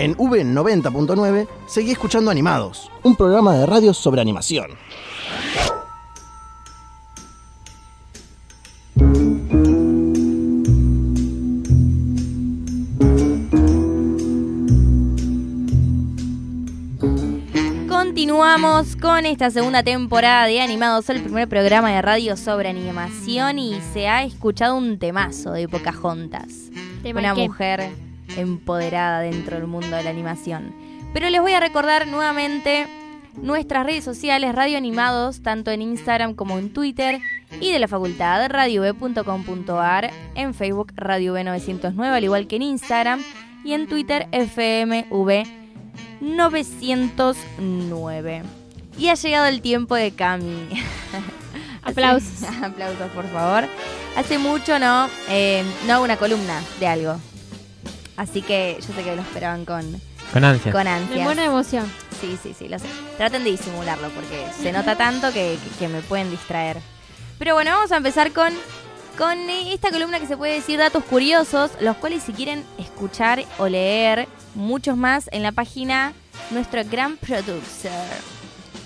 En V90.9 seguí escuchando Animados, un programa de radio sobre animación. Continuamos con esta segunda temporada de Animados, el primer programa de radio sobre animación y se ha escuchado un temazo de Pocahontas. ¿Tema Una qué? mujer empoderada dentro del mundo de la animación. Pero les voy a recordar nuevamente nuestras redes sociales Radio Animados, tanto en Instagram como en Twitter, y de la facultad radiob.com.ar, en Facebook Radio B909, al igual que en Instagram, y en Twitter FMV 909. Y ha llegado el tiempo de Cami. Aplausos. Aplausos, por favor. Hace mucho no, eh, no hago una columna de algo. Así que yo sé que lo esperaban con, Con ansia. con muero de emoción. Sí, sí, sí, lo sé. Traten de disimularlo porque se nota tanto que, que- que me pueden distraer. Pero bueno, vamos a empezar con, con esta columna que se puede decir datos curiosos, los cuales si quieren escuchar o leer muchos más en la página nuestro gran producer,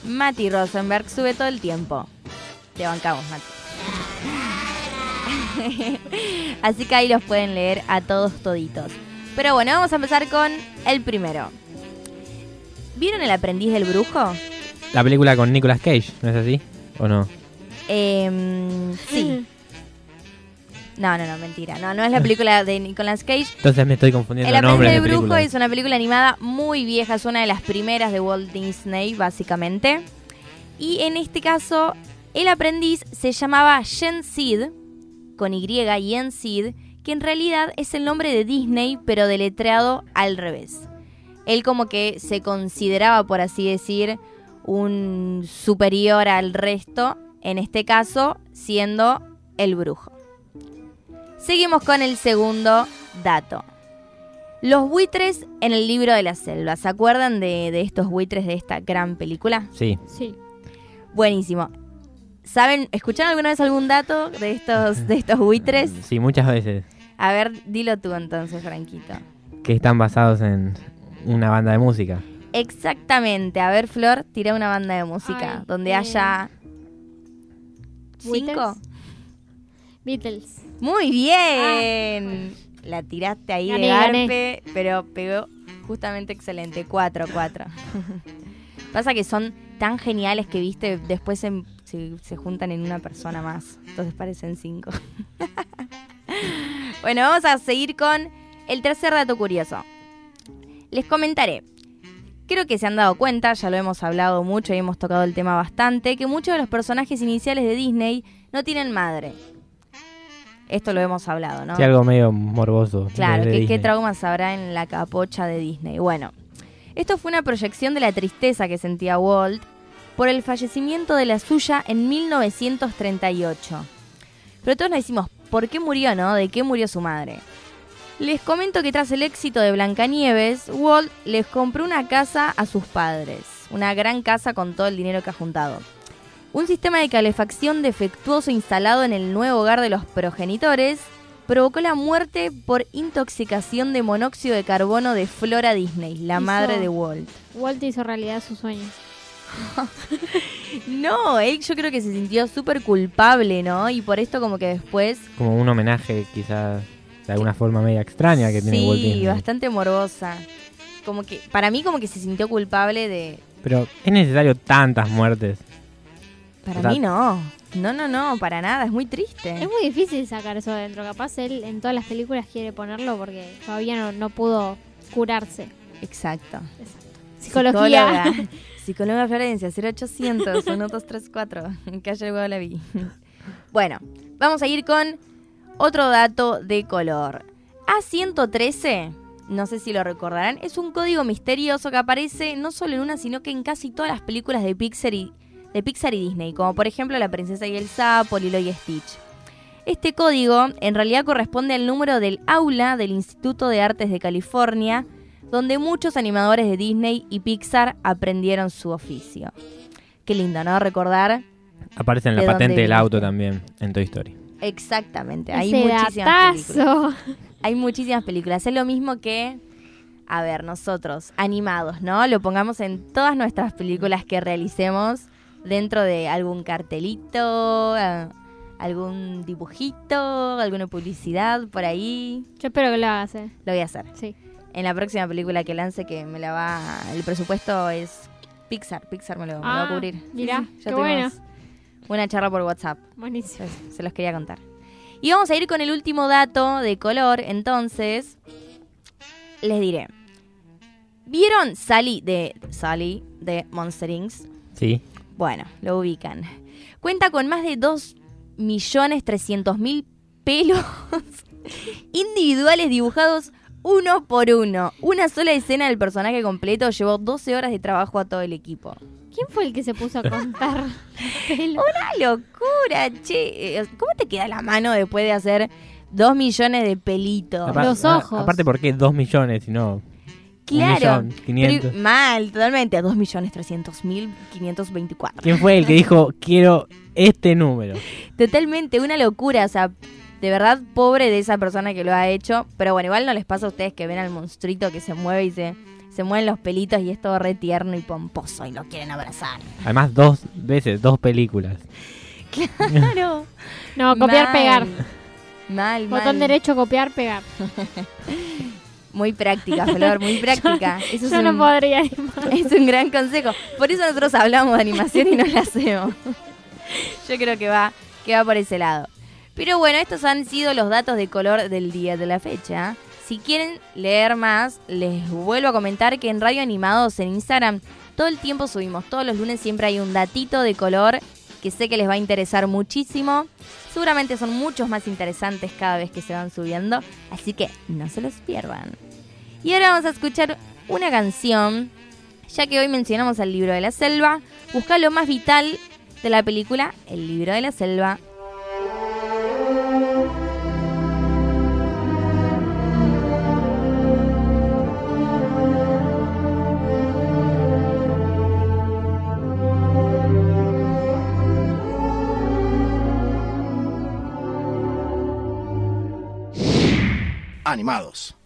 Mati Rosenberg, sube todo el tiempo. Te bancamos, Mati. Así que ahí los pueden leer a todos toditos. Pero bueno, vamos a empezar con el primero. ¿Vieron El aprendiz del brujo? La película con Nicolas Cage, ¿no es así? ¿O no? Em, sí. No, no, no, mentira. No, no es la película de Nicolas Cage. Entonces me estoy confundiendo El aprendiz del de brujo es una película animada muy vieja, es una de las primeras de Walt Disney, básicamente. Y en este caso, el aprendiz se llamaba Jen Sid, con Y, Yen Sid, que en realidad es el nombre de Disney, pero deletreado al revés. Él como que se consideraba, por así decir, un superior al resto, en este caso siendo el brujo. Seguimos con el segundo dato. Los buitres en el libro de la selva. ¿Se acuerdan de, de estos buitres de esta gran película? Sí. Sí. Buenísimo. ¿Saben, escucharon alguna vez algún dato de estos, de estos buitres? Sí, muchas veces. A ver, dilo tú entonces, Franquito. Que están basados en una banda de música. Exactamente. A ver, Flor, tira una banda de música Ay, donde eh, haya... ¿Cinco? Beatles. Muy bien. La tiraste ahí Gané, de gané. garpe, pero pegó justamente excelente. Cuatro, cuatro. Pasa que son tan geniales que, viste, después se, se- se juntan en una persona más. Entonces parecen cinco. bueno, vamos a seguir con el tercer dato curioso. Les comentaré. Creo que se han dado cuenta, ya lo hemos hablado mucho y hemos tocado el tema bastante, que muchos de los personajes iniciales de Disney no tienen madre. Esto lo hemos hablado, ¿no? Sí, algo medio morboso. Claro, de ¿qué, traumas habrá en la capocha de Disney? Bueno, esto fue una proyección de la tristeza que sentía Walt por el fallecimiento de la suya en 1938. Pero todos nos decimos, ¿por qué murió, no? ¿De qué murió su madre? Les comento que tras el éxito de Blancanieves, Walt les compró una casa a sus padres. Una gran casa con todo el dinero que ha juntado. Un sistema de calefacción defectuoso instalado en el nuevo hogar de los progenitores provocó la muerte por intoxicación de monóxido de carbono de Flora Disney, la Hizo- madre de Walt. Walt hizo realidad su sueño. No, él yo creo que se sintió súper culpable, ¿no? Y por esto como que después... Como un homenaje quizás de alguna forma media extraña que tiene Walt Sí, bastante morbosa. Como que, para mí como que se sintió culpable de... Pero es necesario tantas muertes. Para O sea- mí no. No, no, no, para nada, es muy triste. Es muy difícil sacar eso adentro. Capaz él en todas las películas quiere ponerlo porque todavía no, no pudo curarse. Exacto. Psicología. Psicóloga. Psicóloga Florencia, 0800 1234. Calle Guadalaví. Bueno, vamos a ir con otro dato de color. A113, no sé si lo recordarán, es un código misterioso que aparece no solo en una, sino que en casi todas las películas de Pixar y, de Pixar y Disney, como por ejemplo La Princesa y el Sapo, Lilo y Stitch. Este código en realidad corresponde al número del aula del Instituto de Artes de California, donde muchos animadores de Disney y Pixar aprendieron su oficio. Qué lindo, ¿no? Recordar Aparece en la ¿De dónde patente del auto también en Toy Story. exactamente. Hay Ese muchísimas películas. Hay muchísimas películas. Es lo mismo que a ver, nosotros, animados, ¿no? Lo pongamos en todas nuestras películas que realicemos dentro de algún cartelito, eh, algún dibujito, alguna publicidad por ahí. Yo espero que lo hagas, eh. Lo voy a hacer. Sí. En la próxima película que lance, que me la va. El presupuesto es Pixar. Pixar me lo, me lo va a Ah, cubrir. mirá, ya qué Una charla por WhatsApp. Buenísimo. Se los quería contar. Y vamos a ir con el último dato de color. Entonces, les diré. ¿Vieron Sally de Sally de Monster Inc? Sí. Bueno, lo ubican. Cuenta con más de 2.300.000 pelos individuales dibujados uno por uno. Una sola escena del personaje completo llevó 12 horas de trabajo a todo el equipo. ¿Quién fue el que se puso a contar? ¡Una locura, che! Eh, ¿Cómo te queda la mano después de hacer 2 millones de pelitos? Apar- Los a- ojos. aparte, ¿por qué dos millones y no claro. un millón, quinientos? Pero- mal, totalmente. 2 millones 300 mil 524. ¿Quién fue el que dijo, quiero este número? Totalmente, una locura. O sea, de verdad, pobre de esa persona que lo ha hecho. Pero bueno, igual no les pasa a ustedes que ven al monstruito que se mueve y se, se mueven los pelitos y es todo re tierno y pomposo y lo quieren abrazar. Además, dos veces, dos películas. Claro. No, copiar, Mal. pegar. Mal, Botón mal. derecho, copiar, pegar. Muy práctica, Flor, muy práctica. Eso es Yo un- no podría animar. Es un gran consejo. Por eso nosotros hablamos de animación y no la hacemos. Yo creo que va, que va por ese lado. Pero bueno, estos han sido los datos de color del día de la fecha. Si quieren leer más, les vuelvo a comentar que en Radio Animados en Instagram todo el tiempo subimos. Todos los lunes siempre hay un datito de color que sé que les va a interesar muchísimo. Seguramente son muchos más interesantes cada vez que se van subiendo. Así que no se los pierdan. Y ahora vamos a escuchar una canción ya que hoy mencionamos al libro de la selva, busca lo más vital de la película El libro de la selva. Animados.